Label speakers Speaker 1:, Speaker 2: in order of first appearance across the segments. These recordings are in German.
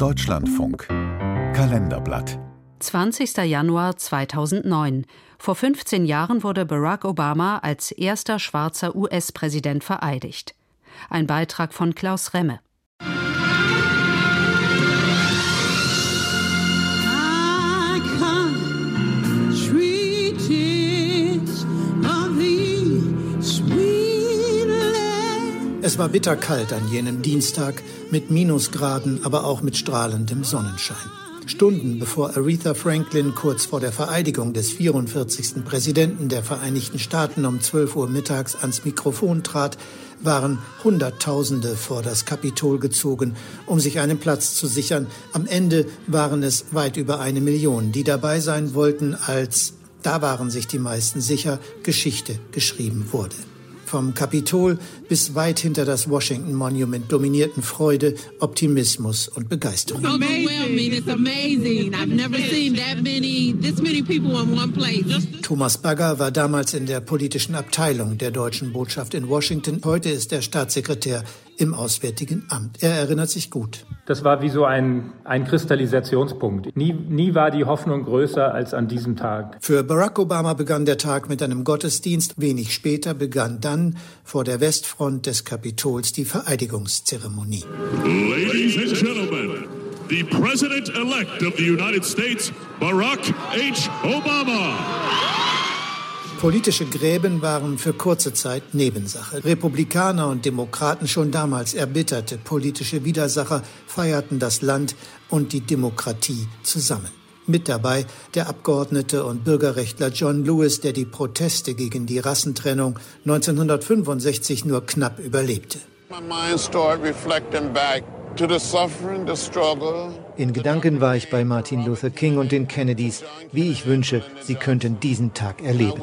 Speaker 1: Deutschlandfunk Kalenderblatt
Speaker 2: 20. Januar 2009. Vor 15 Jahren wurde Barack Obama als erster schwarzer US-Präsident vereidigt. Ein Beitrag von Klaus Remme.
Speaker 3: War bitterkalt an jenem Dienstag mit Minusgraden, aber auch mit strahlendem Sonnenschein. Stunden bevor Aretha Franklin kurz vor der Vereidigung des 44. Präsidenten der Vereinigten Staaten um 12 Uhr mittags ans Mikrofon trat, waren Hunderttausende vor das Kapitol gezogen, um sich einen Platz zu sichern. Am Ende waren es weit über eine Million, die dabei sein wollten, als, da waren sich die meisten sicher, Geschichte geschrieben wurde. Vom Kapitol bis weit hinter das Washington Monument dominierten Freude, Optimismus und Begeisterung. Thomas Bagger war damals in der politischen Abteilung der deutschen Botschaft in Washington. Heute ist er Staatssekretär im Auswärtigen Amt. Er erinnert sich gut.
Speaker 4: Das war wie so ein, ein Kristallisationspunkt. Nie, nie war die Hoffnung größer als an diesem Tag.
Speaker 3: Für Barack Obama begann der Tag mit einem Gottesdienst. Wenig später begann dann vor der Westfront des Kapitols die Vereidigungszeremonie.
Speaker 5: Ladies and Gentlemen, the President-elect of the United States, Barack H. Obama.
Speaker 3: Politische Gräben waren für kurze Zeit Nebensache. Republikaner und Demokraten, schon damals erbitterte politische Widersacher, feierten das Land und die Demokratie zusammen. Mit dabei der Abgeordnete und Bürgerrechtler John Lewis, der die Proteste gegen die Rassentrennung 1965 nur knapp überlebte. My mind started reflecting back in Gedanken war ich bei Martin Luther King und den Kennedys, wie ich wünsche, sie könnten diesen Tag erleben.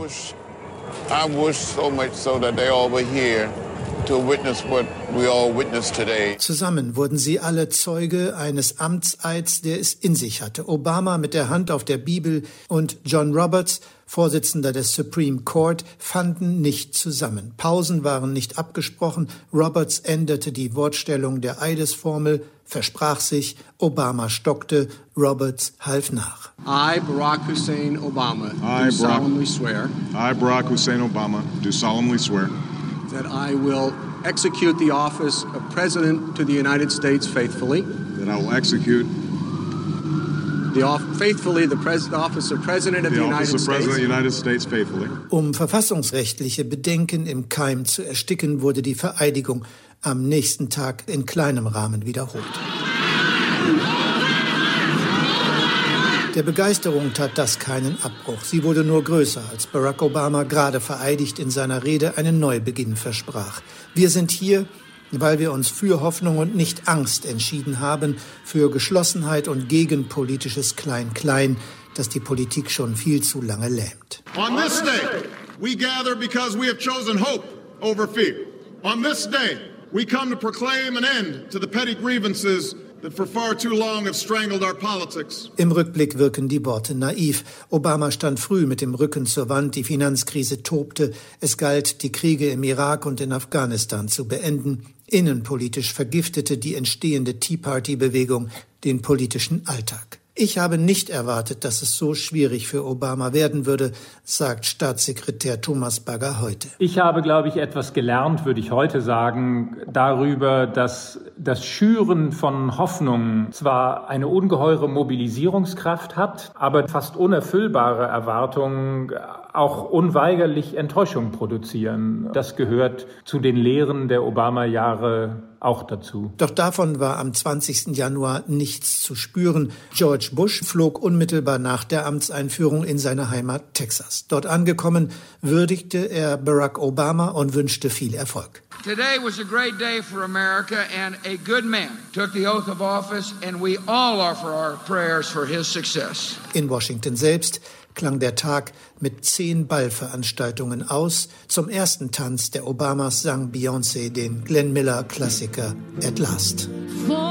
Speaker 3: Zusammen wurden sie alle Zeuge eines Amtseids, der es in sich hatte. Obama mit der Hand auf der Bibel und John Roberts, Vorsitzender des Supreme Court, fanden nicht zusammen. Pausen waren nicht abgesprochen. Roberts änderte die Wortstellung der Eidesformel, versprach sich, Obama stockte, Roberts half nach.
Speaker 6: I, Barack Hussein Obama, I, do solemnly swear.
Speaker 7: I, Barack Hussein Obama, do solemnly swear.
Speaker 6: That I will execute the office of President to the United States faithfully.
Speaker 7: That I will execute
Speaker 3: um verfassungsrechtliche Bedenken im Keim zu ersticken, wurde die Vereidigung am nächsten Tag in kleinem Rahmen wiederholt. Der Begeisterung tat das keinen Abbruch. Sie wurde nur größer, als Barack Obama gerade vereidigt in seiner Rede einen Neubeginn versprach. Wir sind hier, weil wir uns für Hoffnung und nicht Angst entschieden haben, für Geschlossenheit und gegen politisches Klein-Klein, das die Politik schon viel zu lange lähmt.
Speaker 8: On this day, we gather because we have chosen hope over fear. On this day, we come to proclaim an end to the petty grievances
Speaker 3: im Rückblick wirken die Worte naiv. Obama stand früh mit dem Rücken zur Wand, die Finanzkrise tobte, es galt, die Kriege im Irak und in Afghanistan zu beenden. Innenpolitisch vergiftete die entstehende Tea Party-Bewegung den politischen Alltag. Ich habe nicht erwartet, dass es so schwierig für Obama werden würde, sagt Staatssekretär Thomas Bagger heute.
Speaker 4: Ich habe, glaube ich, etwas gelernt, würde ich heute sagen, darüber, dass das Schüren von Hoffnung zwar eine ungeheure Mobilisierungskraft hat, aber fast unerfüllbare Erwartungen auch unweigerlich Enttäuschung produzieren. Das gehört zu den Lehren der Obama-Jahre auch dazu.
Speaker 3: Doch davon war am 20. Januar nichts zu spüren. George Bush flog unmittelbar nach der Amtseinführung in seine Heimat Texas. Dort angekommen, würdigte er Barack Obama und wünschte viel Erfolg.
Speaker 9: Today was a great day for America and a good man, took the oath of office, and we all offer our prayers for his success.
Speaker 3: In Washington selbst klang der Tag mit zehn Ballveranstaltungen aus. Zum ersten Tanz der Obamas sang Beyoncé den Glenn Miller Klassiker At Last. At last.